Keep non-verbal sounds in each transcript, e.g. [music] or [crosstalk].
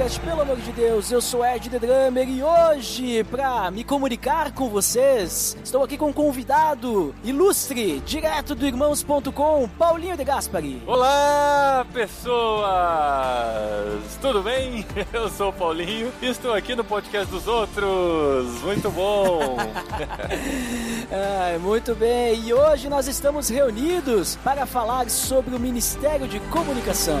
Podcast, pelo amor de Deus, eu sou Ed The Drummer e hoje, pra me comunicar com vocês, estou aqui com um convidado ilustre, direto do irmãos.com, Paulinho de Gaspari. Olá, pessoas! Tudo bem? [laughs] Eu sou o Paulinho e estou aqui no podcast dos outros. Muito bom! [laughs] Muito bem, e hoje nós estamos reunidos para falar sobre o Ministério de Comunicação.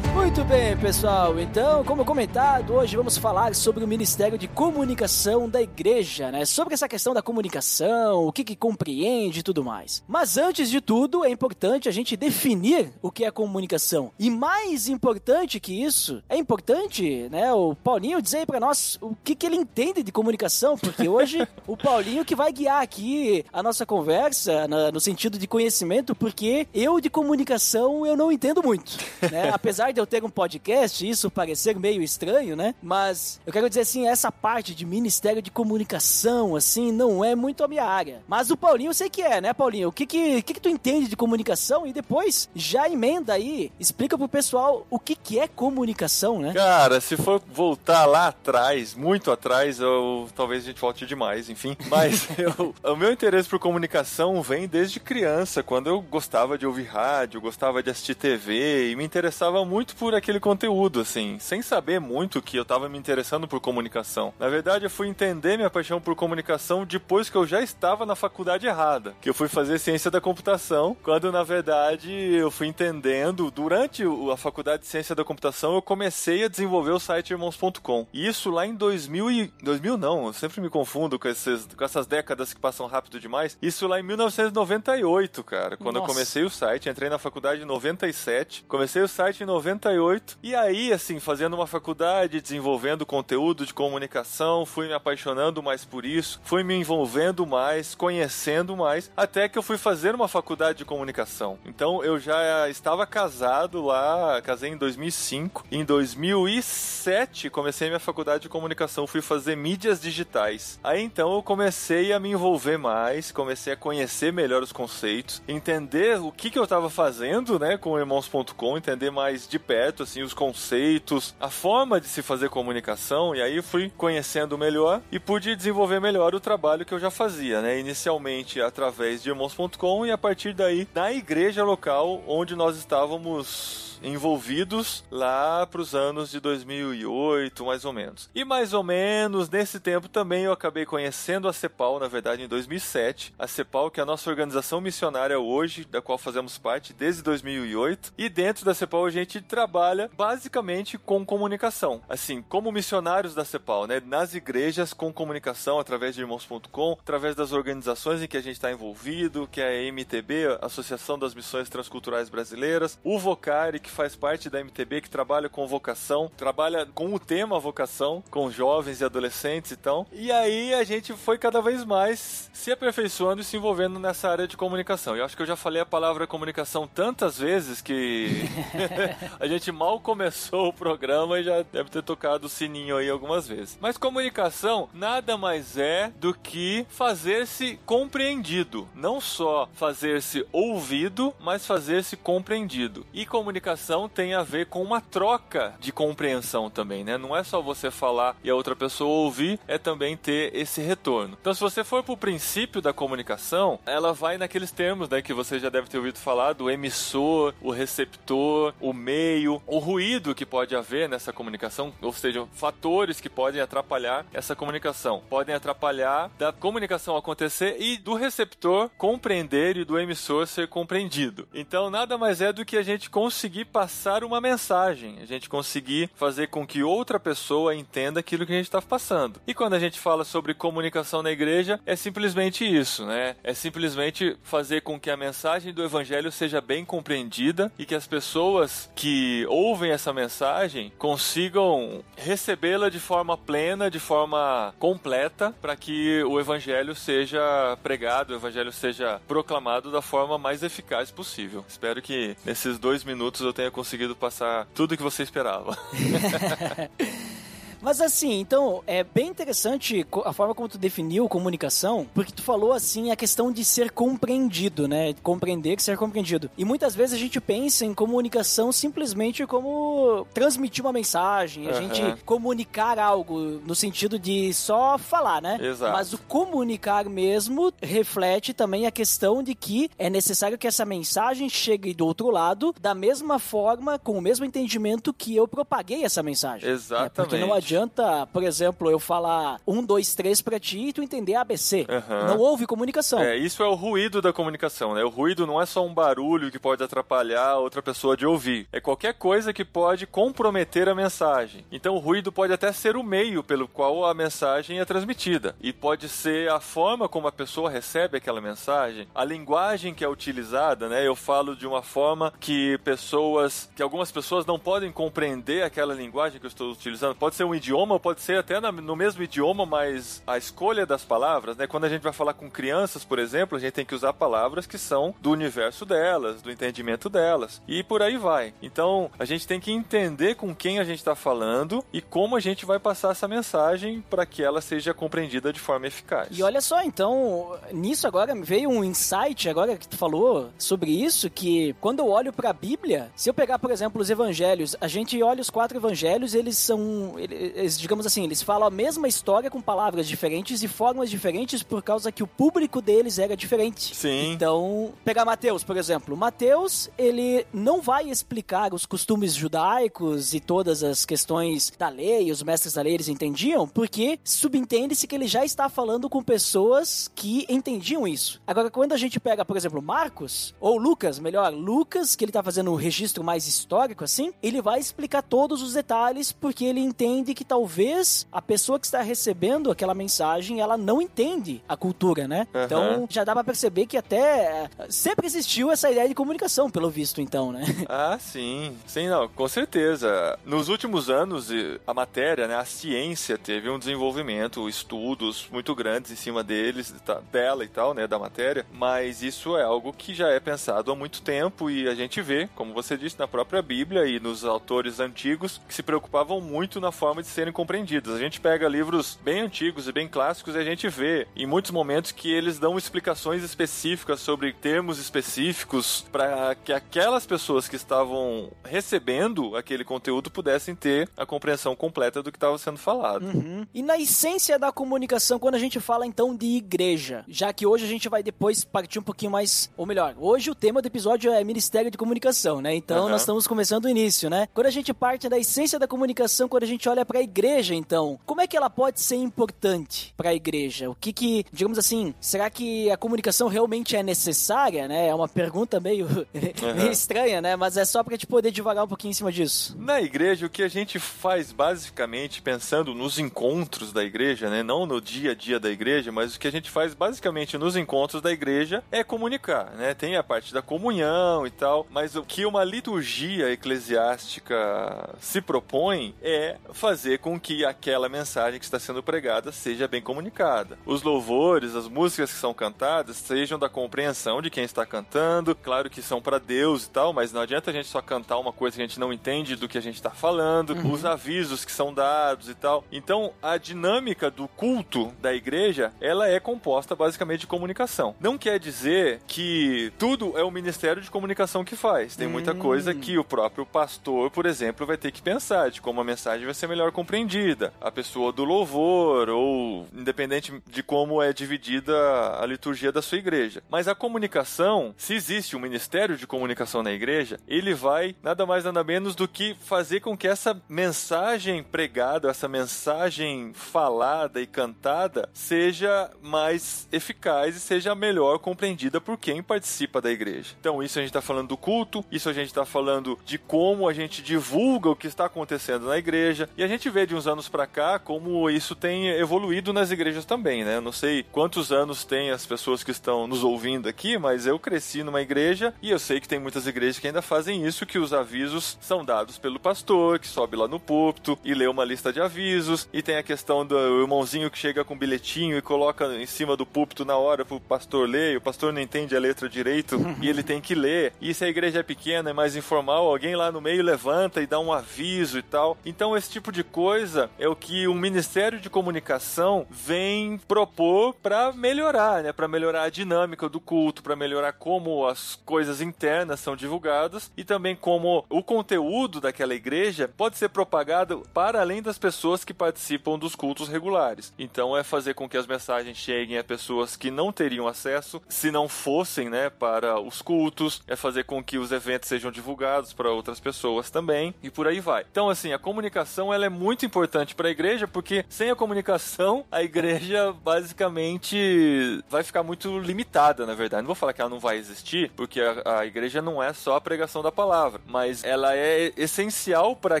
Muito bem, pessoal. Então, como comentado, hoje vamos falar sobre o Ministério de Comunicação da Igreja, né? Sobre essa questão da comunicação, o que que compreende e tudo mais. Mas antes de tudo, é importante a gente definir o que é comunicação. E mais importante que isso, é importante, né, o Paulinho dizer para nós o que que ele entende de comunicação, porque hoje [laughs] o Paulinho que vai guiar aqui a nossa conversa na- no sentido de conhecimento, porque eu de comunicação eu não entendo muito, né? [laughs] Apesar de eu ter um podcast, isso parecer meio estranho, né? Mas eu quero dizer assim, essa parte de Ministério de Comunicação, assim, não é muito a minha área. Mas o Paulinho eu sei que é, né, Paulinho? O que que, que, que tu entende de comunicação? E depois já emenda aí, explica pro pessoal o que que é comunicação, né? Cara, se for voltar lá atrás, muito atrás, eu talvez a gente volte demais, enfim. Mas [laughs] eu- o meu interesse por comunicação vem desde criança, quando eu gostava de ouvir rádio, gostava de assistir TV e me interessava muito por aquele conteúdo, assim, sem saber muito que eu tava me interessando por comunicação. Na verdade, eu fui entender minha paixão por comunicação depois que eu já estava na faculdade errada, que eu fui fazer ciência da computação, quando na verdade eu fui entendendo durante a faculdade de ciência da computação eu comecei a desenvolver o site irmãos.com. E isso lá em 2000 e 2000 não, eu sempre me confundo com, esses, com essas décadas que passam rápido demais. Isso lá em 1998, cara, quando eu Nossa. comecei o site, entrei na faculdade em 97, comecei o site em 98 e aí assim, fazendo uma faculdade, desenvolvendo conteúdo de comunicação, fui me apaixonando mais por isso, fui me envolvendo mais, conhecendo mais, até que eu fui fazer uma faculdade de comunicação. Então eu já estava casado lá, casei em 2005. Em 2007 comecei minha faculdade de comunicação, fui fazer mídias digitais. Aí então eu comecei a me envolver mais, comecei a conhecer melhor os conceitos, entender o que que eu estava fazendo, né, com irmãos.com, entender mais de assim os conceitos, a forma de se fazer comunicação, e aí fui conhecendo melhor e pude desenvolver melhor o trabalho que eu já fazia, né? Inicialmente através de irmãos.com e a partir daí na igreja local onde nós estávamos envolvidos lá para os anos de 2008, mais ou menos. E mais ou menos nesse tempo também eu acabei conhecendo a CEPAL, na verdade em 2007. A CEPAL que é a nossa organização missionária hoje, da qual fazemos parte desde 2008. E dentro da CEPAL a gente trabalha basicamente com comunicação. Assim, como missionários da CEPAL, né? Nas igrejas com comunicação através de irmãos.com, através das organizações em que a gente está envolvido, que é a MTB, Associação das Missões Transculturais Brasileiras, o Vocari, que faz parte da MTB, que trabalha com vocação, trabalha com o tema vocação, com jovens e adolescentes então. E aí a gente foi cada vez mais se aperfeiçoando e se envolvendo nessa área de comunicação. Eu acho que eu já falei a palavra comunicação tantas vezes que [laughs] [laughs] a gente mal começou o programa e já deve ter tocado o sininho aí algumas vezes. Mas comunicação nada mais é do que fazer-se compreendido. Não só fazer-se ouvido, mas fazer-se compreendido. E comunicação tem a ver com uma troca de compreensão também, né? Não é só você falar e a outra pessoa ouvir, é também ter esse retorno. Então, se você for pro princípio da comunicação, ela vai naqueles termos, né, que você já deve ter ouvido falar do emissor, o receptor, o meio, o ruído que pode haver nessa comunicação, ou seja, fatores que podem atrapalhar essa comunicação. Podem atrapalhar da comunicação acontecer e do receptor compreender e do emissor ser compreendido. Então, nada mais é do que a gente conseguir passar uma mensagem, a gente conseguir fazer com que outra pessoa entenda aquilo que a gente está passando. E quando a gente fala sobre comunicação na igreja, é simplesmente isso, né? É simplesmente fazer com que a mensagem do evangelho seja bem compreendida e que as pessoas que ouvem essa mensagem consigam recebê-la de forma plena, de forma completa, para que o evangelho seja pregado, o evangelho seja proclamado da forma mais eficaz possível. Espero que nesses dois minutos eu tenha conseguido passar tudo que você esperava. [laughs] Mas assim, então, é bem interessante a forma como tu definiu comunicação, porque tu falou assim a questão de ser compreendido, né? Compreender que ser compreendido. E muitas vezes a gente pensa em comunicação simplesmente como transmitir uma mensagem, a uhum. gente comunicar algo no sentido de só falar, né? Exato. Mas o comunicar mesmo reflete também a questão de que é necessário que essa mensagem chegue do outro lado da mesma forma, com o mesmo entendimento que eu propaguei essa mensagem. Exatamente. É porque não adianta adianta, por exemplo, eu falar um, dois, três pra ti e tu entender ABC. Uhum. Não houve comunicação. É, isso é o ruído da comunicação, né? O ruído não é só um barulho que pode atrapalhar outra pessoa de ouvir. É qualquer coisa que pode comprometer a mensagem. Então o ruído pode até ser o meio pelo qual a mensagem é transmitida. E pode ser a forma como a pessoa recebe aquela mensagem, a linguagem que é utilizada, né? Eu falo de uma forma que pessoas, que algumas pessoas não podem compreender aquela linguagem que eu estou utilizando. Pode ser um idioma, pode ser até no mesmo idioma, mas a escolha das palavras, né? Quando a gente vai falar com crianças, por exemplo, a gente tem que usar palavras que são do universo delas, do entendimento delas. E por aí vai. Então, a gente tem que entender com quem a gente está falando e como a gente vai passar essa mensagem para que ela seja compreendida de forma eficaz. E olha só, então, nisso agora veio um insight agora que tu falou sobre isso, que quando eu olho para a Bíblia, se eu pegar, por exemplo, os evangelhos, a gente olha os quatro evangelhos, eles são eles, digamos assim, eles falam a mesma história com palavras diferentes e formas diferentes por causa que o público deles era diferente. Sim. Então, pegar Mateus, por exemplo. Mateus, ele não vai explicar os costumes judaicos e todas as questões da lei, os mestres da lei eles entendiam, porque subentende-se que ele já está falando com pessoas que entendiam isso. Agora, quando a gente pega, por exemplo, Marcos, ou Lucas, melhor, Lucas, que ele está fazendo um registro mais histórico assim, ele vai explicar todos os detalhes porque ele entende que que talvez a pessoa que está recebendo aquela mensagem, ela não entende a cultura, né? Uhum. Então já dá pra perceber que até sempre existiu essa ideia de comunicação, pelo visto, então, né? [laughs] Ah, sim. Sim, não, com certeza. Nos últimos anos, a matéria, né, a ciência teve um desenvolvimento, estudos muito grandes em cima deles, dela e tal, né, da matéria, mas isso é algo que já é pensado há muito tempo e a gente vê, como você disse, na própria Bíblia e nos autores antigos que se preocupavam muito na forma de serem compreendidas. A gente pega livros bem antigos e bem clássicos e a gente vê em muitos momentos que eles dão explicações específicas sobre termos específicos para que aquelas pessoas que estavam recebendo aquele conteúdo pudessem ter a compreensão completa do que estava sendo falado. Uhum. E na essência da comunicação, quando a gente fala então de igreja, já que hoje a gente vai depois partir um pouquinho mais, ou melhor, hoje o tema do episódio é Ministério de Comunicação, né? Então uhum. nós estamos começando o início, né? Quando a gente parte da essência da comunicação, quando a gente olha para a igreja, então, como é que ela pode ser importante para a igreja? O que que, digamos assim, será que a comunicação realmente é necessária, né? É uma pergunta meio, uhum. [laughs] meio estranha, né? Mas é só pra gente poder devagar um pouquinho em cima disso. Na igreja, o que a gente faz basicamente, pensando nos encontros da igreja, né? Não no dia a dia da igreja, mas o que a gente faz basicamente nos encontros da igreja é comunicar, né? Tem a parte da comunhão e tal, mas o que uma liturgia eclesiástica se propõe é fazer fazer com que aquela mensagem que está sendo pregada seja bem comunicada. Os louvores, as músicas que são cantadas, sejam da compreensão de quem está cantando, claro que são para Deus e tal, mas não adianta a gente só cantar uma coisa que a gente não entende do que a gente está falando, uhum. os avisos que são dados e tal. Então, a dinâmica do culto da igreja, ela é composta basicamente de comunicação. Não quer dizer que tudo é o ministério de comunicação que faz. Tem muita coisa hum. que o próprio pastor, por exemplo, vai ter que pensar de como a mensagem vai ser melhor compreendida. A pessoa do louvor, ou independente de como é dividida a liturgia da sua igreja. Mas a comunicação, se existe um ministério de comunicação na igreja, ele vai nada mais nada menos do que fazer com que essa mensagem pregada, essa mensagem falada e cantada seja mais eficaz e seja melhor compreendida por quem participa da igreja. Então, isso a gente está falando do culto, isso a gente está falando de como a gente divulga o que está acontecendo na igreja, e a gente vê de uns anos para cá como isso tem evoluído nas igrejas também, né? Eu não sei quantos anos tem as pessoas que estão nos ouvindo aqui, mas eu cresci numa igreja e eu sei que tem muitas igrejas que ainda fazem isso, que os avisos são dados pelo pastor, que sobe lá no púlpito e lê uma lista de avisos, e tem a questão do irmãozinho que chega com um bilhetinho e coloca em cima do púlpito na hora pro pastor ler, e o pastor não entende a letra direito e ele tem que ler. E se a igreja é pequena, é mais informal, alguém lá no meio levanta e dá um aviso e tal. Então esse tipo de coisa é o que o Ministério de Comunicação vem propor para melhorar, né? Para melhorar a dinâmica do culto, para melhorar como as coisas internas são divulgadas e também como o conteúdo daquela igreja pode ser propagado para além das pessoas que participam dos cultos regulares. Então é fazer com que as mensagens cheguem a pessoas que não teriam acesso se não fossem, né, para os cultos, é fazer com que os eventos sejam divulgados para outras pessoas também e por aí vai. Então assim, a comunicação ela é muito importante para a igreja porque sem a comunicação a igreja basicamente vai ficar muito limitada, na verdade. Não vou falar que ela não vai existir, porque a, a igreja não é só a pregação da palavra, mas ela é essencial para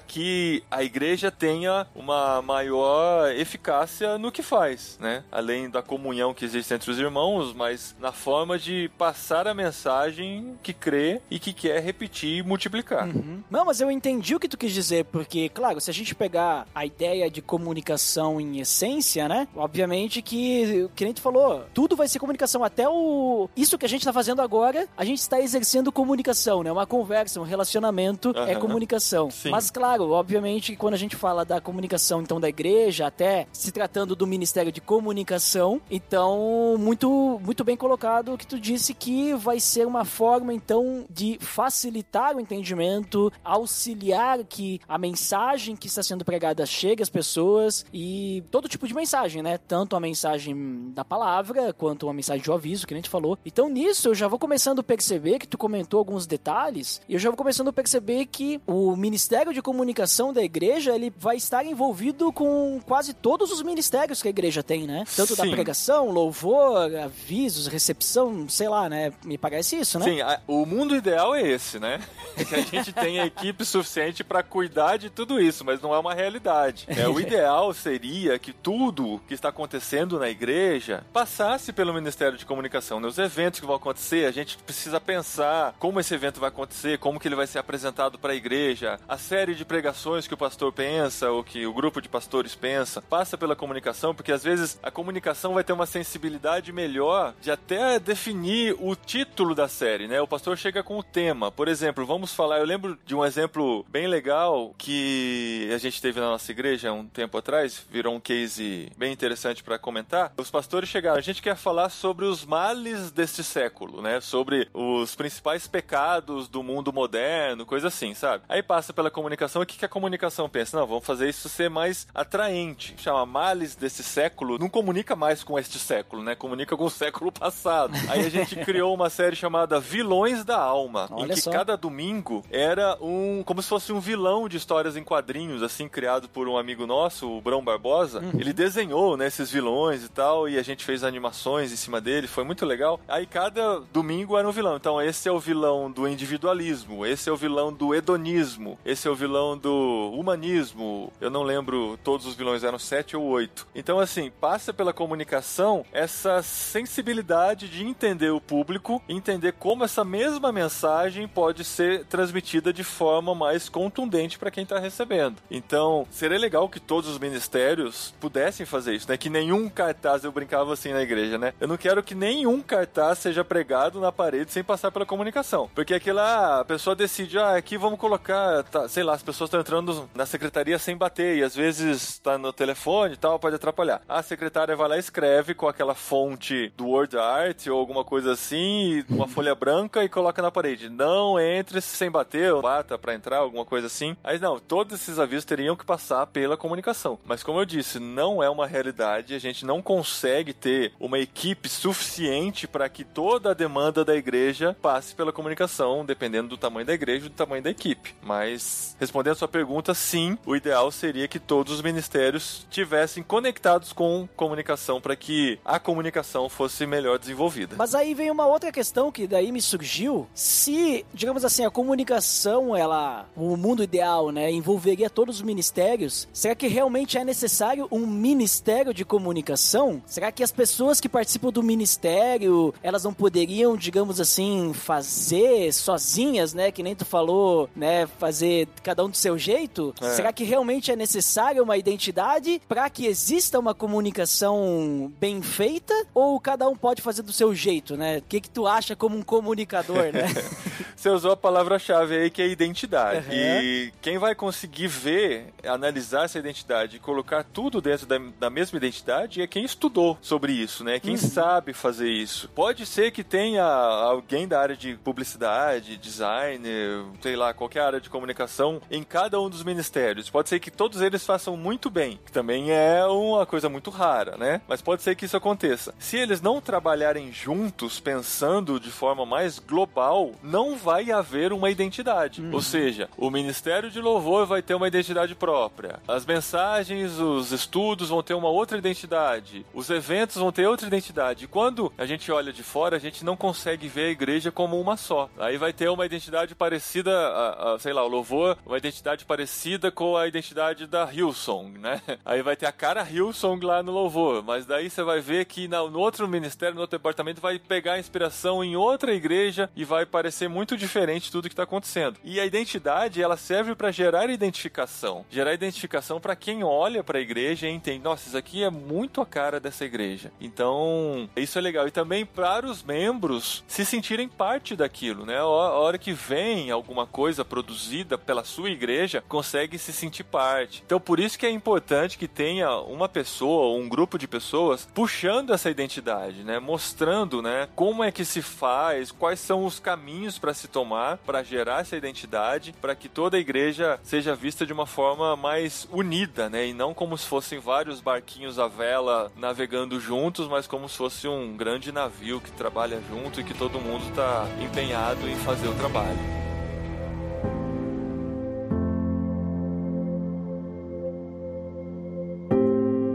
que a igreja tenha uma maior eficácia no que faz, né? Além da comunhão que existe entre os irmãos, mas na forma de passar a mensagem que crê e que quer repetir e multiplicar. Uhum. Não, mas eu entendi o que tu quis dizer, porque, claro, se a gente pegar a ideia de comunicação em essência, né? Obviamente que, que nem tu falou, tudo vai ser comunicação. Até o. Isso que a gente tá fazendo agora, a gente está exercendo comunicação, né? Uma conversa, um relacionamento uhum. é comunicação. Sim. Mas, claro, obviamente, quando a gente fala da comunicação, então, da igreja, até se tratando do Ministério de Comunicação, então, muito, muito bem colocado o que tu disse que vai ser uma forma, então, de facilitar o entendimento, auxiliar que a mensagem que está sendo pregada chegue às pessoas e todo tipo de mensagem, né? Tanto a mensagem da palavra quanto uma mensagem de aviso, que a gente falou. Então, nisso, eu já vou começando a perceber que tu comentou alguns detalhes e eu já vou começando a perceber que o Ministério de Comunicação da igreja, ele vai estar envolvido com quase todos os ministérios que a igreja tem, né? Tanto Sim. da pregação, louvor, avisos, recepção, sei lá, né? Me parece isso, né? Sim, a, o mundo ideal é esse, né? [laughs] que a gente tenha equipe suficiente para cuidar de tudo isso, mas não é uma realidade. É, o ideal seria que tudo que está acontecendo na igreja passasse pelo Ministério de Comunicação. Né? eventos que vão acontecer, a gente precisa pensar como esse evento vai acontecer, como que ele vai ser apresentado para a igreja, a série de pregações que o pastor pensa ou que o grupo de pastores pensa, passa pela comunicação, porque às vezes a comunicação vai ter uma sensibilidade melhor de até definir o título da série, né? O pastor chega com o tema. Por exemplo, vamos falar, eu lembro de um exemplo bem legal que a gente teve na nossa igreja um tempo atrás, virou um case bem interessante para comentar. Os pastores chegaram, a gente quer falar sobre os males deste século, né? Sobre os principais pecados do mundo moderno, coisa assim, sabe? Aí passa pela comunicação, o que, que a comunicação pensa? Não, vamos fazer isso ser mais atraente. Chama males desse século, não comunica mais com este século, né? Comunica com o século passado. Aí a gente [laughs] criou uma série chamada Vilões da Alma, Olha em que só. cada domingo era um como se fosse um vilão de histórias em quadrinhos, assim, criado por um amigo nosso, o Brão Barbosa. Uhum. Ele desenhou, né, esses vilões e tal, e a gente fez animações em cima dele, foi muito legal. Aí cada domingo era um vilão. Então esse é o vilão do individualismo, esse é o vilão do hedonismo, esse é o vilão do humanismo. Eu não lembro, todos os vilões eram sete ou oito. Então, assim, passa pela comunicação essa sensibilidade de entender o público, entender como essa mesma mensagem pode ser transmitida de forma mais contundente para quem está recebendo. Então, Então, seria legal que todos os ministérios pudessem fazer isso, né? Que nenhum cartaz, eu brincava assim na igreja, né? Eu não quero que nenhum cartaz seja pregado na parede sem passar pela comunicação. Porque aquela a pessoa decide, ah, aqui vamos colocar, tá, sei lá, as pessoas estão entrando na secretaria sem bater e às vezes tá no telefone e tal, pode atrapalhar. A secretária vai lá e escreve com aquela fonte do Word Art ou alguma coisa assim, uma folha branca e coloca na parede. Não entre sem bater, ou bata para entrar, alguma coisa assim. Aí não, todos esses avisos teriam que passar pela comunicação. Mas como eu disse, não é uma realidade, a gente não consegue ter uma equipe suficiente para que toda a demanda da igreja passe pela comunicação, dependendo do tamanho da igreja e do tamanho da equipe. Mas respondendo a sua pergunta, sim, o ideal seria que todos os ministérios tivessem conectados com comunicação para que a comunicação fosse melhor desenvolvida. Mas aí vem uma outra questão que daí me surgiu. Se, digamos assim, a comunicação, ela, o mundo ideal, né, envolveria todos os ministérios, será que realmente é necessário um ministério de comunicação? Será que as pessoas que participam do ministério, elas não poderiam, digamos assim, fazer sozinhas, né, que nem tu falou, né, fazer cada um do seu jeito? É. Será que realmente é necessária uma identidade para que exista uma comunicação bem feita ou cada um pode fazer do seu jeito, né? O que que tu acha como um comunicador, né? [laughs] Você usou a palavra-chave aí que é identidade. Uhum. E quem vai conseguir ver, analisar essa identidade e colocar tudo dentro da, da mesma identidade é quem estudou sobre isso, né? Quem sabe fazer isso. Pode ser que tenha alguém da área de publicidade, design, sei lá, qualquer área de comunicação em cada um dos ministérios. Pode ser que todos eles façam muito bem, que também é uma coisa muito rara, né? Mas pode ser que isso aconteça. Se eles não trabalharem juntos, pensando de forma mais global, não vai haver uma identidade. Ou seja, o Ministério de Louvor vai ter uma identidade própria. As mensagens, os estudos vão ter uma outra identidade. Os eventos vão ter outra identidade. E quando a gente olha de fora, a gente não consegue ver a igreja como uma só. Aí vai ter uma identidade parecida, a, a, sei lá, o louvor, uma identidade parecida com a identidade da Hillsong, né? [laughs] Aí vai ter a cara Hillsong lá no louvor, mas daí você vai ver que na- no outro ministério, no outro departamento, vai pegar inspiração em outra igreja e vai parecer muito diferente tudo que está acontecendo. E a identidade, ela serve para gerar identificação. Identificação para quem olha para a igreja e entende, nossa, isso aqui é muito a cara dessa igreja. Então, isso é legal. E também para os membros se sentirem parte daquilo, né? A hora que vem alguma coisa produzida pela sua igreja, consegue se sentir parte. Então, por isso que é importante que tenha uma pessoa ou um grupo de pessoas puxando essa identidade, né? Mostrando, né? Como é que se faz, quais são os caminhos para se tomar para gerar essa identidade, para que toda a igreja seja vista de uma forma mais unida, né? E não como se fossem vários barquinhos à vela navegando juntos, mas como se fosse um grande navio que trabalha junto e que todo mundo está empenhado em fazer o trabalho.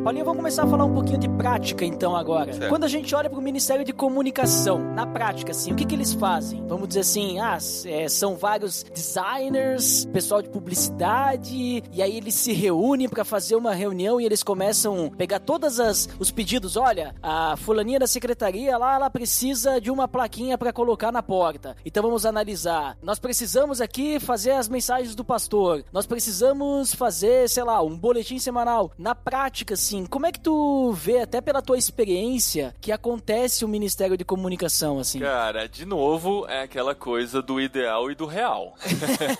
Paulinho, vamos começar a falar um pouquinho de prática então agora. Certo. Quando a gente olha para o Ministério de Comunicação, na prática, assim, o que, que eles fazem? Vamos dizer assim, ah, é, são vários designers, pessoal de publicidade, e aí eles se reúnem para fazer uma reunião e eles começam a pegar todas as os pedidos. Olha, a fulaninha da secretaria lá, ela precisa de uma plaquinha para colocar na porta. Então vamos analisar. Nós precisamos aqui fazer as mensagens do pastor. Nós precisamos fazer, sei lá, um boletim semanal. Na prática, assim, como é que tu vê, até pela tua experiência, que acontece o Ministério de Comunicação, assim? Cara, de novo, é aquela coisa do ideal e do real.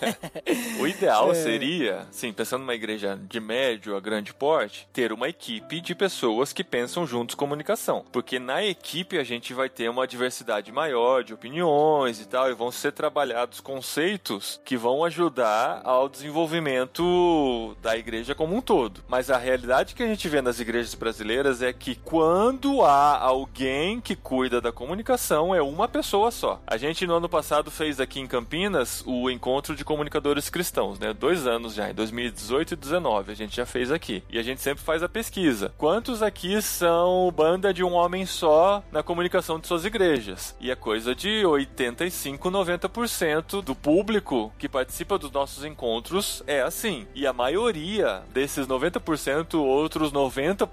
[laughs] o ideal seria, sim, pensando numa igreja de médio a grande porte, ter uma equipe de pessoas que pensam juntos comunicação. Porque na equipe a gente vai ter uma diversidade maior de opiniões e tal, e vão ser trabalhados conceitos que vão ajudar ao desenvolvimento da igreja como um todo. Mas a realidade que a gente vê nas igrejas brasileiras é que quando há alguém que cuida da comunicação, é uma pessoa só. A gente no ano passado fez aqui em Campinas o encontro de comunicadores cristãos, né? Dois anos já, em 2018 e 2019, a gente já fez aqui. E a gente sempre faz a pesquisa. Quantos aqui são banda de um homem só na comunicação de suas igrejas? E é coisa de 85, 90% do público que participa dos nossos encontros é assim. E a maioria desses 90%, outros 90%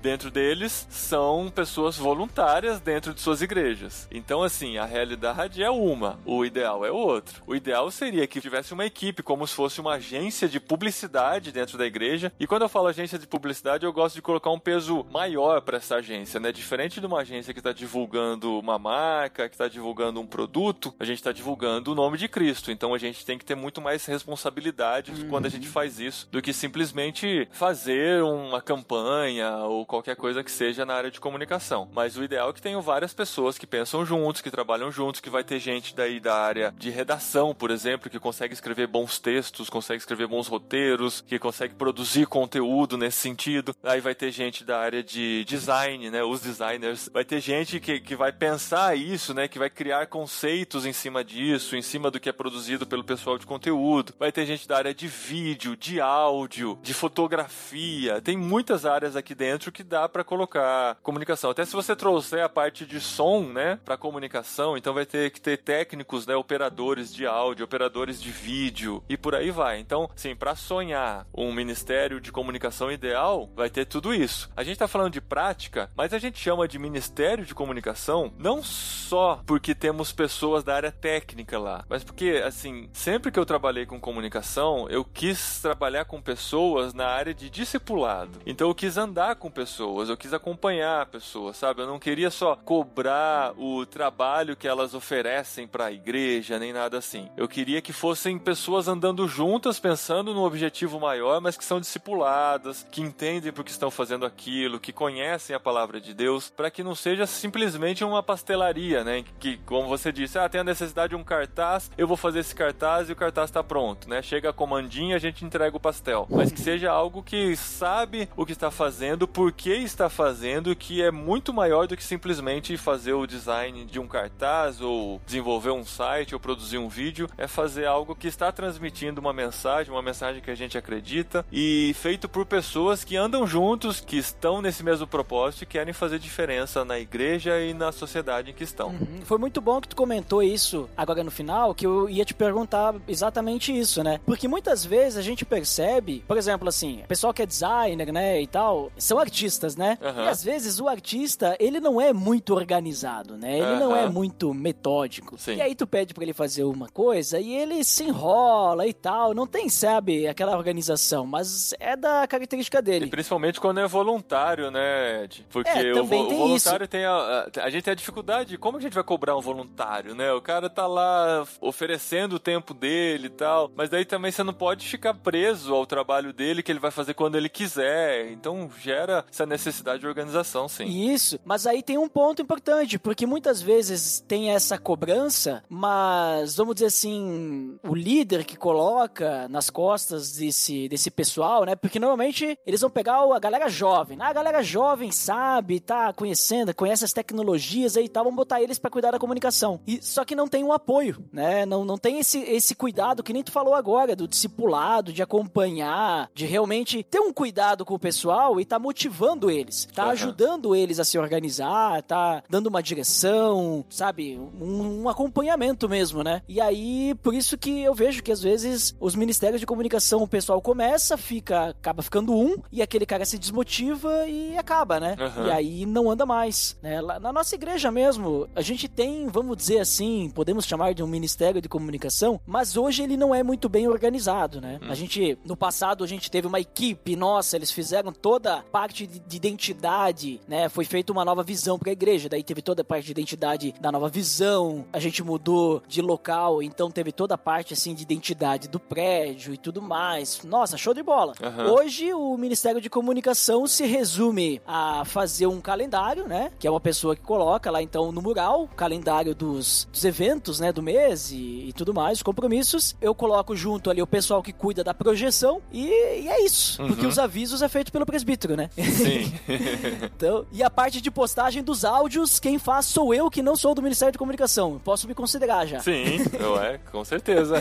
dentro deles são pessoas voluntárias dentro de suas igrejas. Então, assim, a realidade é uma, o ideal é outro. O ideal seria que tivesse uma equipe, como se fosse uma agência de publicidade dentro da igreja. E quando eu falo agência de publicidade, eu gosto de colocar um peso maior para essa agência, né? Diferente de uma agência que está divulgando uma marca, que está divulgando um produto, a gente está divulgando o nome de Cristo. Então a gente tem que ter muito mais responsabilidade uhum. quando a gente faz isso do que simplesmente fazer uma campanha ou qualquer coisa que seja na área de comunicação. Mas o ideal é que tenham várias pessoas que pensam juntos, que trabalham juntos, que vai ter gente daí da área de redação, por exemplo, que consegue escrever bons textos, consegue escrever bons roteiros, que consegue produzir conteúdo nesse sentido. Aí vai ter gente da área de design, né? Os designers. Vai ter gente que, que vai pensar isso, né? Que vai criar conceitos em cima disso, em cima do que é produzido pelo pessoal de conteúdo. Vai ter gente da área de vídeo, de áudio, de fotografia. Tem muitas áreas aqui dentro que dá para colocar comunicação. Até se você trouxer a parte de som, né, para comunicação, então vai ter que ter técnicos, né, operadores de áudio, operadores de vídeo e por aí vai. Então, sim, para sonhar um ministério de comunicação ideal, vai ter tudo isso. A gente tá falando de prática, mas a gente chama de ministério de comunicação não só porque temos pessoas da área técnica lá, mas porque assim, sempre que eu trabalhei com comunicação, eu quis trabalhar com pessoas na área de discipulado. Então eu quis andar com pessoas, eu quis acompanhar pessoas, sabe? Eu não queria só cobrar o trabalho que elas oferecem para a igreja, nem nada assim. Eu queria que fossem pessoas andando juntas, pensando num objetivo maior, mas que são discipuladas, que entendem por que estão fazendo aquilo, que conhecem a palavra de Deus, para que não seja simplesmente uma pastelaria, né? Que, como você disse, ah, tem a necessidade de um cartaz, eu vou fazer esse cartaz e o cartaz está pronto, né? Chega a comandinha, a gente entrega o pastel. Mas que seja algo que sabe o que está fazendo, por que está fazendo, que é muito maior do que simplesmente fazer o design de um cartaz ou desenvolver um site ou produzir um vídeo. É fazer algo que está transmitindo uma mensagem, uma mensagem que a gente acredita e feito por pessoas que andam juntos, que estão nesse mesmo propósito e querem fazer diferença na igreja e na sociedade em que estão. Uhum. Foi muito bom que tu comentou isso agora no final, que eu ia te perguntar exatamente isso, né? Porque muitas vezes a gente percebe, por exemplo, assim, o pessoal que é designer, né, e tal, são artistas, né? Uhum. E às vezes o artista, ele não é muito organizado, né? Ele uhum. não é muito metódico. Sim. E aí tu pede para ele fazer uma coisa e ele se enrola e tal, não tem, sabe, aquela organização, mas é da característica dele. E principalmente quando é voluntário, né, Ed? Porque é, o, o, voluntário isso. tem a, a, a gente tem a dificuldade, como a gente vai cobrar um voluntário, né? O cara tá lá oferecendo o tempo dele e tal, mas daí também você não pode ficar preso ao trabalho dele que ele vai fazer quando ele quiser. Então gera essa necessidade de organização, sim. Isso, mas aí tem um ponto importante, porque muitas vezes tem essa cobrança, mas vamos dizer assim, o líder que coloca nas costas desse, desse pessoal, né? Porque normalmente eles vão pegar a galera jovem, né? A galera jovem sabe, tá conhecendo, conhece as tecnologias aí e tal, vamos botar eles para cuidar da comunicação. E só que não tem um apoio, né? Não, não tem esse, esse cuidado que nem tu falou agora, do discipulado, de acompanhar, de realmente ter um cuidado com o pessoal e tá motivando eles, tá uhum. ajudando eles a se organizar, tá dando uma direção, sabe? Um, um acompanhamento mesmo, né? E aí, por isso que eu vejo que às vezes os ministérios de comunicação, o pessoal começa, fica, acaba ficando um, e aquele cara se desmotiva e acaba, né? Uhum. E aí não anda mais, né? Na nossa igreja mesmo, a gente tem, vamos dizer assim, podemos chamar de um ministério de comunicação, mas hoje ele não é muito bem organizado, né? Uhum. A gente, no passado, a gente teve uma equipe, nossa, eles fizeram toda parte de, de identidade, né? Foi feita uma nova visão para a igreja, daí teve toda a parte de identidade da nova visão, a gente mudou de local, então teve toda a parte, assim, de identidade do prédio e tudo mais. Nossa, show de bola. Uhum. Hoje, o Ministério de Comunicação se resume a fazer um calendário, né? Que é uma pessoa que coloca lá, então, no mural, o calendário dos, dos eventos, né? Do mês e, e, tudo mais, os compromissos. Eu coloco junto ali o pessoal que cuida da projeção e, e é isso. Uhum. Porque os avisos é feito pelo presbítero, né? Sim. [laughs] então, e a parte de postagem dos áudios, quem faz sou eu, que não sou do Ministério de Comunicação. Posso me considerar já. Sim, eu é, com certeza.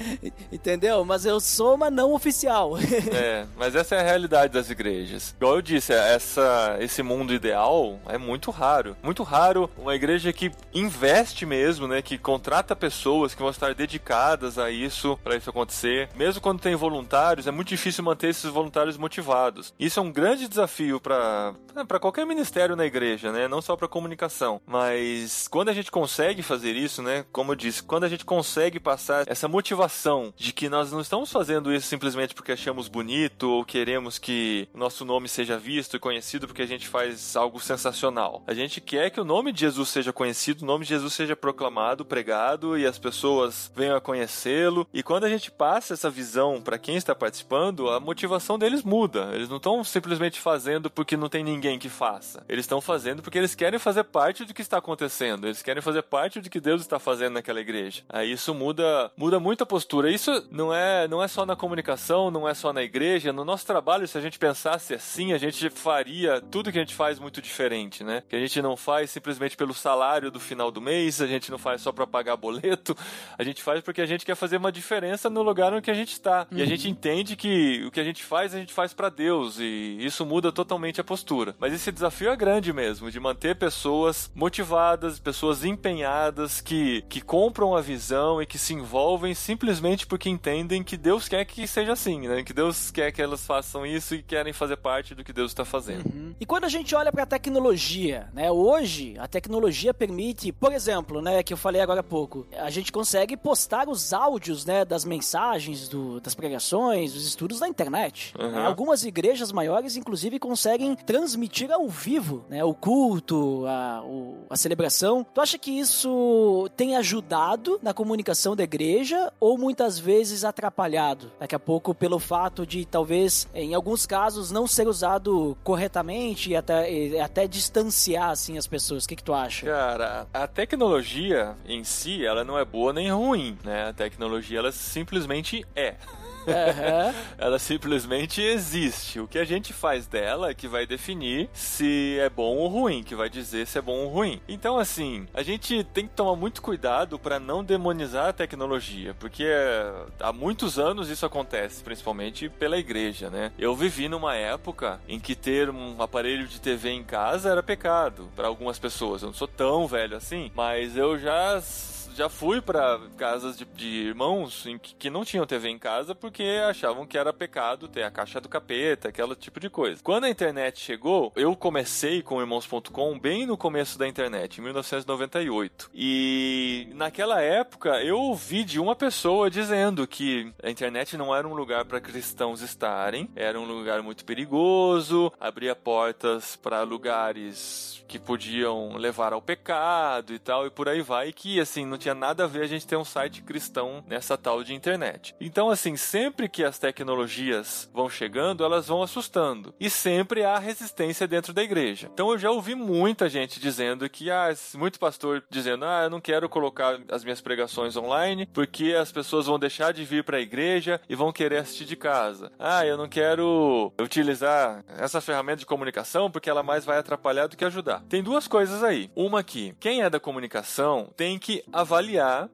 [laughs] Entendeu? Mas eu sou uma não oficial. [laughs] é, mas essa é a realidade das igrejas. Igual eu disse, essa, esse mundo ideal é muito raro. Muito raro uma igreja que investe mesmo, né? Que contrata pessoas que vão estar dedicadas a isso, para isso acontecer. Mesmo quando tem voluntários, é muito difícil manter esses voluntários motivados. Isso é um grande desafio para para qualquer ministério na igreja, né? Não só para comunicação, mas quando a gente consegue fazer isso, né? Como eu disse, quando a gente consegue passar essa motivação de que nós não estamos fazendo isso simplesmente porque achamos bonito ou queremos que nosso nome seja visto e conhecido porque a gente faz algo sensacional. A gente quer que o nome de Jesus seja conhecido, o nome de Jesus seja proclamado, pregado e as pessoas venham a conhecê-lo. E quando a gente passa essa visão para quem está participando, a motivação deles muda. Eles não estão simplesmente fazendo porque não tem ninguém que faça. Eles estão fazendo porque eles querem fazer parte do que está acontecendo. Eles querem fazer parte do que Deus está fazendo naquela igreja. Aí isso muda, muda muito a postura. Isso não é, não é só na comunicação, não é só na igreja. No nosso trabalho, se a gente pensasse assim, a gente faria tudo que a gente faz muito diferente, né? Que a gente não faz simplesmente pelo salário do final do mês, a gente não faz só para pagar boleto, a gente faz porque a gente quer fazer uma diferença no lugar onde a gente está. Uhum. E a gente entende que o que a gente faz, a gente faz para Deus e isso muda totalmente a postura. Mas esse desafio é grande mesmo, de manter pessoas motivadas, pessoas empenhadas, que, que compram a visão e que se envolvem simplesmente porque entendem que Deus quer que seja assim, né? Que Deus quer que elas façam isso e querem fazer parte do que Deus está fazendo. Uhum. E quando a gente olha para a tecnologia, né? Hoje, a tecnologia permite, por exemplo, né? Que eu falei agora há pouco, a gente consegue postar os áudios, né? Das mensagens, do, das pregações, dos estudos na internet. Uhum. Né? Algumas igrejas maiores, inclusive, conseguem transmitir ao vivo, né? O culto, a, o, a celebração. Tu acha que isso tem ajudado na comunicação da igreja ou muitas vezes atrapalhado? Daqui a pouco, pelo fato de talvez, em alguns casos, não ser usado corretamente e até, e até distanciar assim as pessoas. O que, que tu acha? Cara, a tecnologia em si, ela não é boa nem ruim, né? A tecnologia, ela simplesmente é. Uhum. ela simplesmente existe. O que a gente faz dela é que vai definir se é bom ou ruim, que vai dizer se é bom ou ruim. Então, assim, a gente tem que tomar muito cuidado para não demonizar a tecnologia, porque há muitos anos isso acontece, principalmente pela igreja, né? Eu vivi numa época em que ter um aparelho de TV em casa era pecado para algumas pessoas. Eu não sou tão velho assim, mas eu já já fui para casas de, de irmãos que, que, não tinham TV em casa porque achavam que era pecado ter a caixa do capeta, aquele tipo de coisa. Quando a internet chegou, eu comecei com irmãos.com bem no começo da internet, em 1998. E naquela época eu ouvi de uma pessoa dizendo que a internet não era um lugar para cristãos estarem, era um lugar muito perigoso, abria portas para lugares que podiam levar ao pecado e tal, e por aí vai, e que assim não tinha nada a ver a gente ter um site cristão nessa tal de internet. Então, assim, sempre que as tecnologias vão chegando, elas vão assustando. E sempre há resistência dentro da igreja. Então eu já ouvi muita gente dizendo que, ah, muito pastor dizendo, ah, eu não quero colocar as minhas pregações online porque as pessoas vão deixar de vir para a igreja e vão querer assistir de casa. Ah, eu não quero utilizar essa ferramenta de comunicação porque ela mais vai atrapalhar do que ajudar. Tem duas coisas aí. Uma que quem é da comunicação tem que avaliar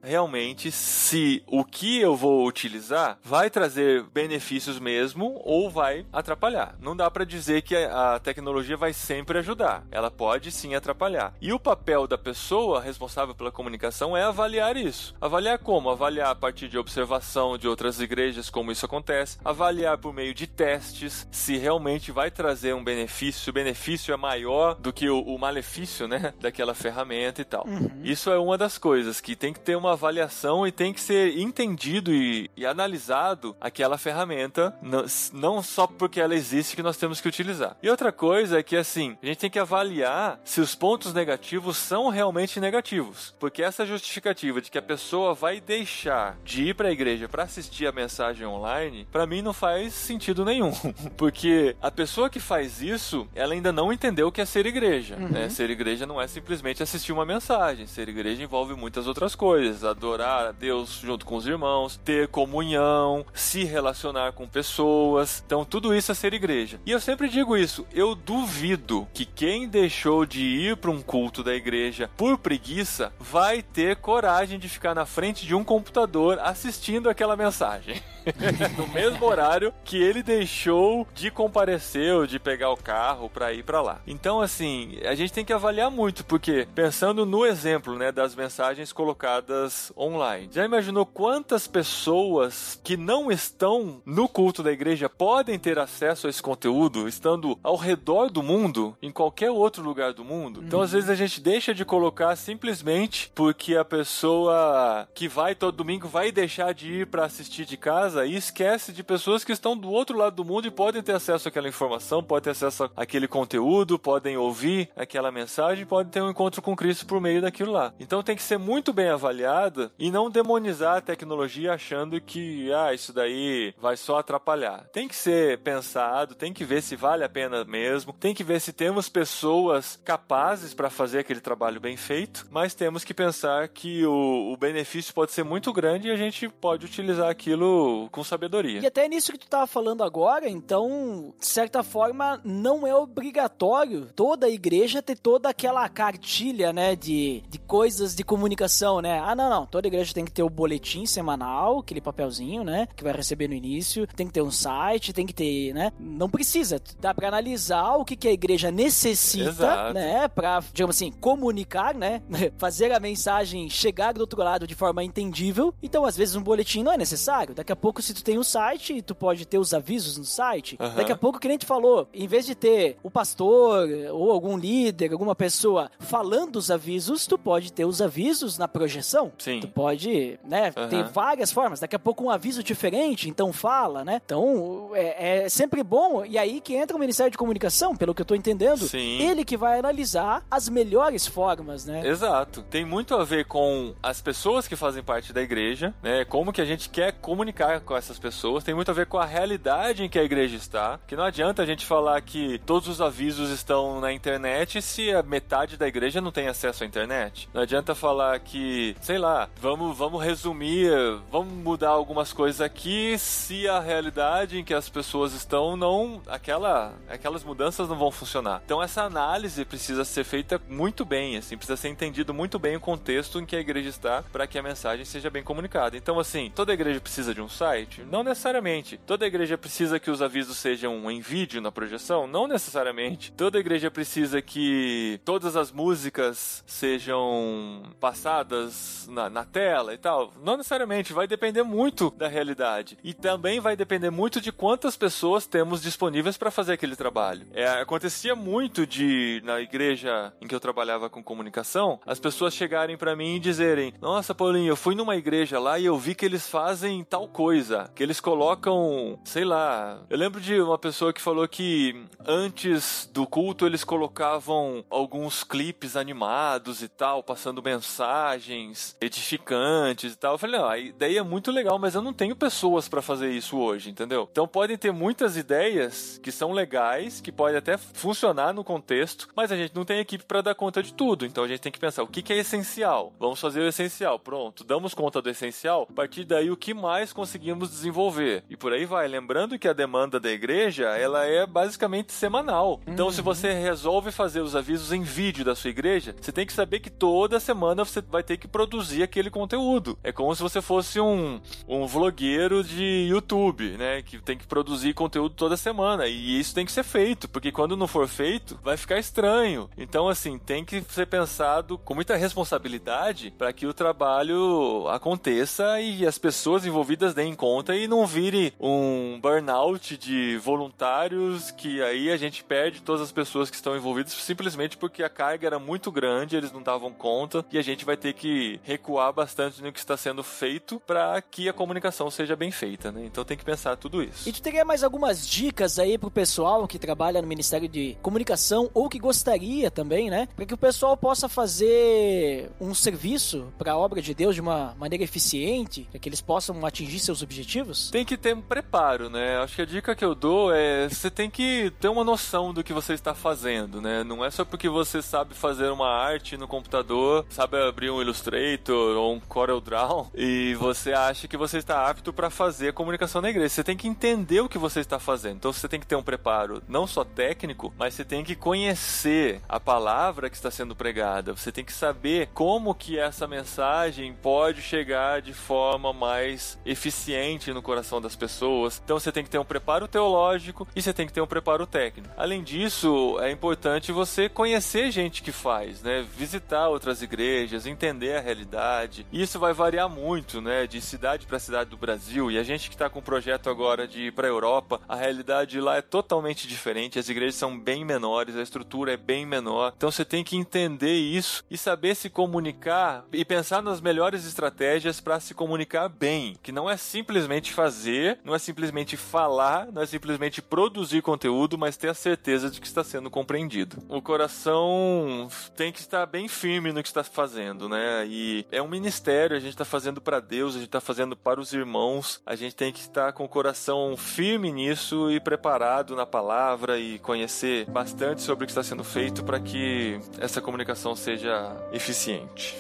realmente se o que eu vou utilizar vai trazer benefícios mesmo ou vai atrapalhar. Não dá para dizer que a tecnologia vai sempre ajudar. Ela pode sim atrapalhar. E o papel da pessoa responsável pela comunicação é avaliar isso. Avaliar como? Avaliar a partir de observação de outras igrejas como isso acontece, avaliar por meio de testes se realmente vai trazer um benefício, se o benefício é maior do que o, o malefício, né, daquela ferramenta e tal. Uhum. Isso é uma das coisas que tem que ter uma avaliação e tem que ser entendido e, e analisado aquela ferramenta, não, não só porque ela existe que nós temos que utilizar. E outra coisa é que assim, a gente tem que avaliar se os pontos negativos são realmente negativos, porque essa justificativa de que a pessoa vai deixar de ir para a igreja para assistir a mensagem online, para mim não faz sentido nenhum, [laughs] porque a pessoa que faz isso, ela ainda não entendeu o que é ser igreja. Uhum. Né? Ser igreja não é simplesmente assistir uma mensagem. Ser igreja envolve muitas outras coisas. Adorar a Deus junto com os irmãos, ter comunhão, se relacionar com pessoas. Então, tudo isso é ser igreja. E eu sempre digo isso. Eu duvido que quem deixou de ir para um culto da igreja por preguiça vai ter coragem de ficar na frente de um computador assistindo aquela mensagem. [laughs] [laughs] no mesmo horário que ele deixou de comparecer ou de pegar o carro para ir para lá. Então, assim, a gente tem que avaliar muito, porque pensando no exemplo, né, das mensagens colocadas online. Já imaginou quantas pessoas que não estão no culto da igreja podem ter acesso a esse conteúdo estando ao redor do mundo, em qualquer outro lugar do mundo? Então, às vezes a gente deixa de colocar simplesmente porque a pessoa que vai todo domingo vai deixar de ir para assistir de casa e esquece de pessoas que estão do outro lado do mundo e podem ter acesso àquela informação, podem ter acesso àquele conteúdo, podem ouvir aquela mensagem, podem ter um encontro com Cristo por meio daquilo lá. Então tem que ser muito bem avaliada e não demonizar a tecnologia achando que ah, isso daí vai só atrapalhar. Tem que ser pensado, tem que ver se vale a pena mesmo, tem que ver se temos pessoas capazes para fazer aquele trabalho bem feito, mas temos que pensar que o, o benefício pode ser muito grande e a gente pode utilizar aquilo com sabedoria. E até nisso que tu tava falando agora, então, de certa forma, não é obrigatório toda a igreja ter toda aquela cartilha, né, de, de coisas de comunicação, né? Ah, não, não, toda igreja tem que ter o boletim semanal, aquele papelzinho, né, que vai receber no início, tem que ter um site, tem que ter, né? Não precisa, dá para analisar o que, que a igreja necessita, Exato. né, para, digamos assim, comunicar, né, [laughs] fazer a mensagem chegar do outro lado de forma entendível. Então, às vezes um boletim não é necessário. Daqui a pouco se tu tem um site, tu pode ter os avisos no site. Aham. Daqui a pouco, que nem tu falou, em vez de ter o pastor ou algum líder, alguma pessoa falando os avisos, tu pode ter os avisos na projeção. Sim. Tu pode, né, Aham. ter várias formas. Daqui a pouco um aviso diferente, então fala, né? Então, é, é sempre bom. E aí que entra o Ministério de Comunicação, pelo que eu tô entendendo. Sim. Ele que vai analisar as melhores formas, né? Exato. Tem muito a ver com as pessoas que fazem parte da igreja, né? Como que a gente quer comunicar com essas pessoas. Tem muito a ver com a realidade em que a igreja está. Que não adianta a gente falar que todos os avisos estão na internet se a metade da igreja não tem acesso à internet. Não adianta falar que, sei lá, vamos, vamos resumir, vamos mudar algumas coisas aqui se a realidade em que as pessoas estão não. aquela, aquelas mudanças não vão funcionar. Então essa análise precisa ser feita muito bem, assim, precisa ser entendido muito bem o contexto em que a igreja está para que a mensagem seja bem comunicada. Então, assim, toda igreja precisa de um site? Não necessariamente. Toda igreja precisa que os avisos sejam em vídeo na projeção? Não necessariamente. Toda igreja precisa que todas as músicas sejam passadas na, na tela e tal? Não necessariamente. Vai depender muito da realidade. E também vai depender muito de quantas pessoas temos disponíveis para fazer aquele trabalho. É, acontecia muito de, na igreja em que eu trabalhava com comunicação, as pessoas chegarem para mim e dizerem: Nossa, Paulinho, eu fui numa igreja lá e eu vi que eles fazem tal coisa, que eles colocam, sei lá. Eu lembro de uma pessoa que falou que antes do culto eles colocavam alguns clipes animados e tal, passando mensagens edificantes e tal. Eu falei: Não, a ideia é muito legal, mas eu não tenho pessoas para fazer isso hoje, entendeu? Então podem ter muitas ideias que são legais, que podem até funcionar no contexto, mas a gente não tem equipe para dar conta de tudo. Então a gente tem que pensar o que, que é essencial. Vamos fazer o essencial. Pronto, damos conta do essencial. A partir daí, o que mais conseguimos desenvolver? E por aí vai. Lembrando que a demanda da igreja ela é basicamente semanal. Então, se você resolve fazer os avisos em vídeo da sua igreja, você tem que saber que toda semana você vai ter que produzir aquele conteúdo. É como se você fosse um, um vlogueiro de YouTube, né? Que tem que produzir conteúdo toda semana. E isso tem que ser feito, porque quando não for feito, vai ficar estranho. Então, assim, tem que ser pensado com muita responsabilidade para que o trabalho aconteça e as pessoas envolvidas deem conta e não vire um burnout de voluntários que aí a gente perde todas as pessoas que estão envolvidas simplesmente porque a carga era muito grande, eles não davam conta e a gente vai ter que recuar bastante no que está sendo feito para que a comunicação seja bem feita, né? Então tem que pensar tudo isso. E tu teria mais algumas dicas aí pro pessoal que trabalha no Ministério de Comunicação ou que gostaria também, né? Para que o pessoal possa fazer um serviço para a obra de Deus de uma maneira eficiente, para que eles possam atingir seus objetivos? Tem que ter um preparo, né? Acho que a dica que eu dou é você tem que ter uma noção do que você está fazendo, né? Não é só porque você sabe fazer uma arte no computador, sabe abrir um Illustrator ou um CorelDRAW [laughs] e você acha que você está apto para fazer comunicação na igreja. Você tem que entender o que você está fazendo. Então você tem que ter um preparo não só técnico, mas você tem que conhecer a palavra que está sendo pregada. Você tem que saber como que essa mensagem pode chegar de forma mais eficiente no coração das pessoas. Então você tem que ter um preparo teológico e você tem que ter um preparo técnico. Além disso, é importante você conhecer gente que faz, né? Visitar outras igrejas, entender a realidade. Isso vai variar muito, né? De cidade para cidade do Brasil. E a gente que está com o projeto agora de ir para a Europa, a realidade lá é totalmente diferente. As igrejas são bem menores, a estrutura é bem menor. Então você tem que entender isso e saber se comunicar e pensar nas melhores estratégias para se comunicar bem, que não é simplesmente fazer, não é simplesmente falar, não é simplesmente produzir conteúdo, mas ter a certeza de que está sendo compreendido. O coração tem que estar bem firme no que está fazendo, né? E é um ministério, a gente está fazendo para Deus, a gente está fazendo para os irmãos, a gente tem que estar com o coração firme nisso e preparado na palavra e conhecer bastante sobre o que está sendo feito para que essa comunicação seja eficiente.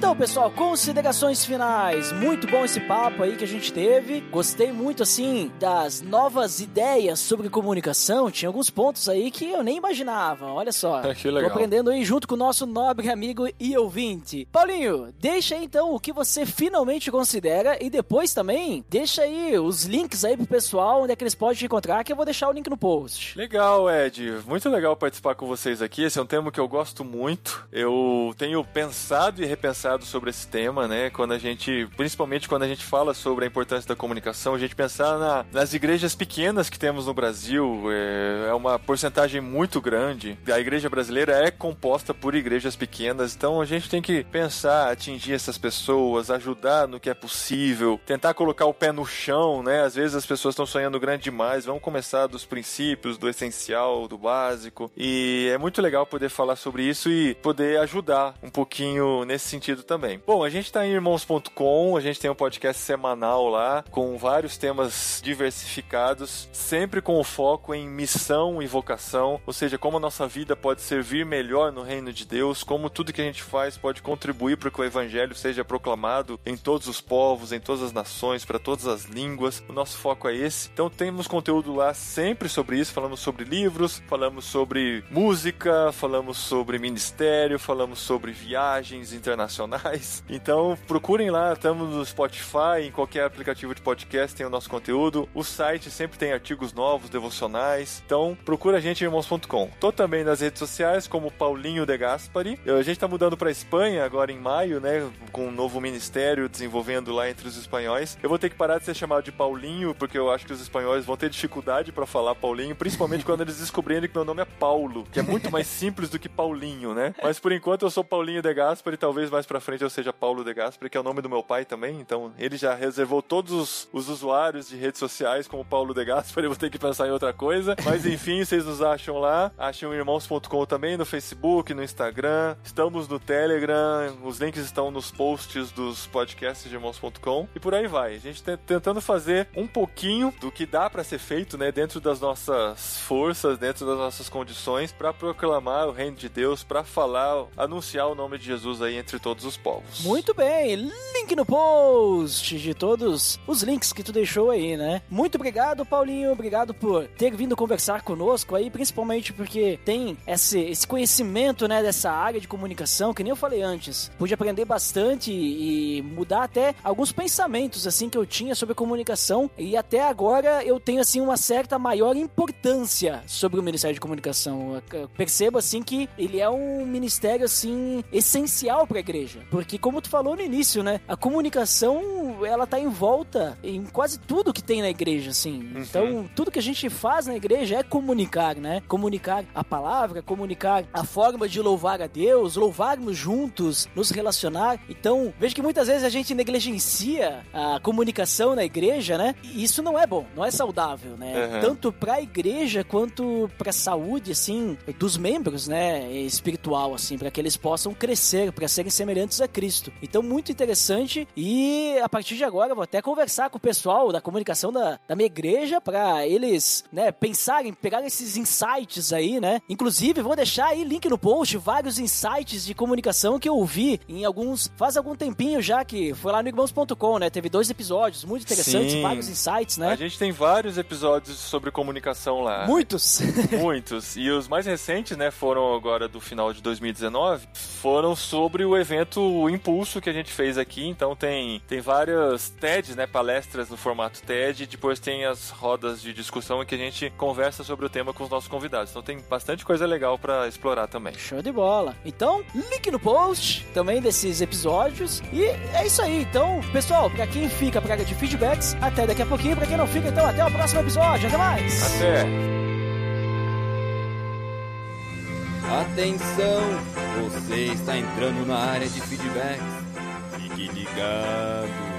Então, pessoal, considerações finais. Muito bom esse papo aí que a gente teve. Gostei muito, assim, das novas ideias sobre comunicação. Tinha alguns pontos aí que eu nem imaginava. Olha só. É, que legal. Tô aprendendo aí junto com o nosso nobre amigo e ouvinte. Paulinho, deixa aí então o que você finalmente considera e depois também deixa aí os links aí pro pessoal onde é que eles podem te encontrar, que eu vou deixar o link no post. Legal, Ed. Muito legal participar com vocês aqui. Esse é um tema que eu gosto muito. Eu tenho pensado e repensado sobre esse tema, né? Quando a gente, principalmente quando a gente fala sobre a importância da comunicação, a gente pensar na, nas igrejas pequenas que temos no Brasil é, é, uma porcentagem muito grande. A igreja brasileira é composta por igrejas pequenas, então a gente tem que pensar, atingir essas pessoas, ajudar no que é possível, tentar colocar o pé no chão, né? Às vezes as pessoas estão sonhando grande demais. Vamos começar dos princípios, do essencial, do básico. E é muito legal poder falar sobre isso e poder ajudar um pouquinho nesse sentido também. Bom, a gente está em irmãos.com, a gente tem um podcast semanal lá, com vários temas diversificados, sempre com o foco em missão e vocação, ou seja, como a nossa vida pode servir melhor no reino de Deus, como tudo que a gente faz pode contribuir para que o evangelho seja proclamado em todos os povos, em todas as nações, para todas as línguas. O nosso foco é esse. Então temos conteúdo lá sempre sobre isso, falamos sobre livros, falamos sobre música, falamos sobre ministério, falamos sobre viagens internacionais [laughs] então procurem lá, estamos no Spotify, em qualquer aplicativo de podcast tem o nosso conteúdo. O site sempre tem artigos novos, devocionais. Então procura a gente em irmãos.com. Tô também nas redes sociais como Paulinho de Gaspari. A gente tá mudando para Espanha agora em maio, né, com um novo ministério desenvolvendo lá entre os espanhóis. Eu vou ter que parar de ser chamado de Paulinho porque eu acho que os espanhóis vão ter dificuldade para falar Paulinho, principalmente quando eles descobrirem que meu nome é Paulo, que é muito mais simples do que Paulinho, né? Mas por enquanto eu sou Paulinho de Gaspari, talvez mais para frente eu seja Paulo de Gasperi, que é o nome do meu pai também, então ele já reservou todos os, os usuários de redes sociais como Paulo de Gasperi, [laughs] eu vou ter que pensar em outra coisa. Mas enfim, vocês nos acham lá, acham irmãos.com também no Facebook, no Instagram, estamos no Telegram, os links estão nos posts dos podcasts de irmãos.com e por aí vai. A gente tá tentando fazer um pouquinho do que dá para ser feito, né, dentro das nossas forças, dentro das nossas condições, para proclamar o reino de Deus, para falar, anunciar o nome de Jesus aí entre todos os povos. Muito bem, link no post de todos os links que tu deixou aí, né? Muito obrigado, Paulinho, obrigado por ter vindo conversar conosco aí, principalmente porque tem esse, esse conhecimento, né, dessa área de comunicação, que nem eu falei antes. Pude aprender bastante e mudar até alguns pensamentos, assim, que eu tinha sobre comunicação e até agora eu tenho, assim, uma certa maior importância sobre o Ministério de Comunicação. Eu percebo, assim, que ele é um ministério, assim, essencial para a igreja. Porque, como tu falou no início, né? A comunicação, ela tá em volta em quase tudo que tem na igreja, assim. Uhum. Então, tudo que a gente faz na igreja é comunicar, né? Comunicar a palavra, comunicar a forma de louvar a Deus, louvarmos juntos, nos relacionar. Então, vejo que muitas vezes a gente negligencia a comunicação na igreja, né? E isso não é bom, não é saudável, né? Uhum. Tanto pra igreja quanto pra saúde, assim, dos membros, né? Espiritual, assim, para que eles possam crescer, para serem semelhantes a Cristo. Então, muito interessante. E a partir de agora eu vou até conversar com o pessoal da comunicação da, da minha igreja para eles, né, pensarem, pegar esses insights aí, né? Inclusive, vou deixar aí link no post, vários insights de comunicação que eu ouvi em alguns, faz algum tempinho já que foi lá no irmãos.com, né? Teve dois episódios muito interessantes, Sim. vários insights, né? A gente tem vários episódios sobre comunicação lá. Muitos. [laughs] Muitos. E os mais recentes, né, foram agora do final de 2019, foram sobre o evento Impulso que a gente fez aqui. Então tem, tem várias TEDs, né, palestras no formato TED, e depois tem as rodas de discussão em que a gente conversa sobre o tema com os nossos convidados. Então tem bastante coisa legal pra explorar também. Show de bola. Então, link no post também desses episódios. E é isso aí. Então, pessoal, pra quem fica pra área de feedbacks, até daqui a pouquinho. Pra quem não fica, então, até o próximo episódio. Até mais. Até! Atenção! Você está entrando na área de feedbacks. Fique ligado.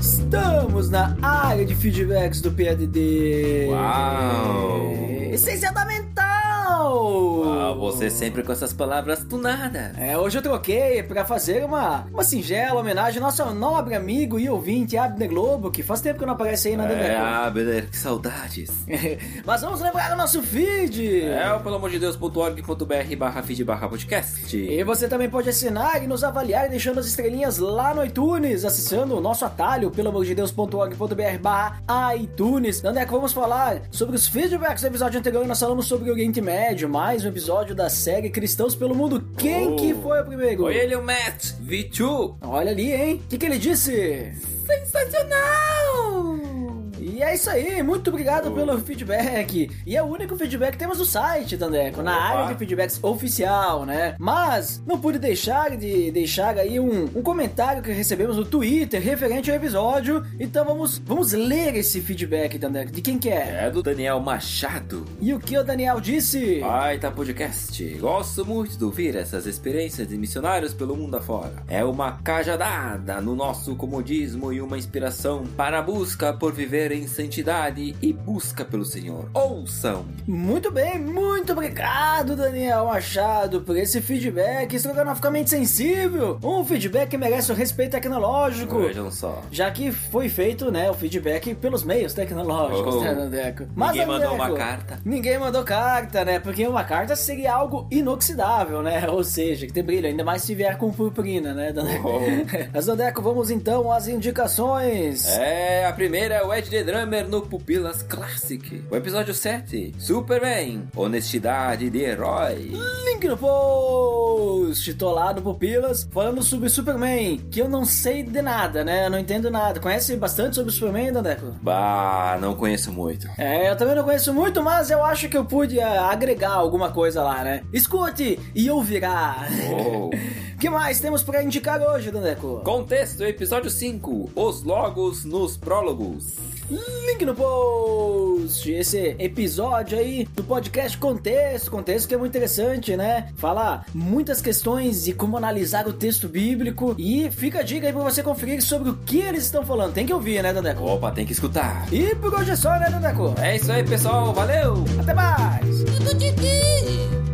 Estamos na área de feedbacks do PADD. Uau! Essência da mental! Você sempre com essas palavras tunadas. É, hoje eu troquei pra fazer uma, uma singela homenagem ao nosso nobre amigo e ouvinte Abner Globo, que faz tempo que não aparece aí na É. Abner, que saudades. [laughs] Mas vamos lembrar o nosso feed! É o pelo amor de Deus.org.br barra feed barra podcast. E você também pode assinar e nos avaliar deixando as estrelinhas lá no iTunes, acessando o nosso atalho, pelo amor de Deus.org.br barra iTunes. Que vamos falar sobre os feedbacks do episódio anterior? Nós falamos sobre o Oriente Médio, mais um episódio da série Cristãos pelo Mundo. Quem Oh. que foi o primeiro? Foi ele, o Matt V2. Olha ali, hein? O que, que ele disse? Sensacional! E é isso aí, muito obrigado pelo feedback. E é o único feedback que temos no site, Tandeco, na Opa. área de feedbacks oficial, né? Mas não pude deixar de deixar aí um, um comentário que recebemos no Twitter referente ao episódio. Então vamos, vamos ler esse feedback, Tandeco. De quem que é? É do Daniel Machado. E o que o Daniel disse? Baita podcast. Gosto muito de ouvir essas experiências de missionários pelo mundo afora. É uma cajadada no nosso comodismo e uma inspiração para a busca por viver em santidade e busca pelo Senhor. Ouçam! Muito bem, muito obrigado, Daniel Machado, por esse feedback estrogonoficamente sensível. Um feedback que merece o respeito tecnológico. Vejam só. Já que foi feito, né, o feedback pelos meios tecnológicos, Oh. né, Nandeco? Ninguém mandou Nandeco, uma carta. Ninguém mandou carta, né? Porque uma carta seria algo inoxidável, né? Ou seja, que tem brilho, ainda mais se vier com purpurina, né, Dandeco? Oh. [laughs] Mas, Dandeco, vamos então às indicações. É, a primeira é o Ed The Drummer no Pupilas Classic. O episódio 7, Superman, Honestidade de Herói. Link no post! Tô lá no Pupilas falando sobre Superman, que eu não sei de nada, né? Eu não entendo nada. Conhece bastante sobre Superman, Dandeco? Bah, não conheço muito. É, eu também não conheço muito, mas eu acho que eu pude ah, agregar alguma coisa lá, né? Escute e ouvirá. Oh. [laughs] que mais temos pra indicar hoje, Dandeco? Contexto, episódio 5, Os Logos nos Prólogos. Link no post! Esse episódio aí do podcast Contexto, contexto que é muito interessante, né? Fala muitas questões de como analisar o texto bíblico e fica a dica aí pra você conferir sobre o que eles estão falando. Tem que ouvir, né, Dandeco? Opa, tem que escutar. E por hoje é só, né, Dandeco? É isso aí, pessoal. Valeu! Até mais! Tudo de quê?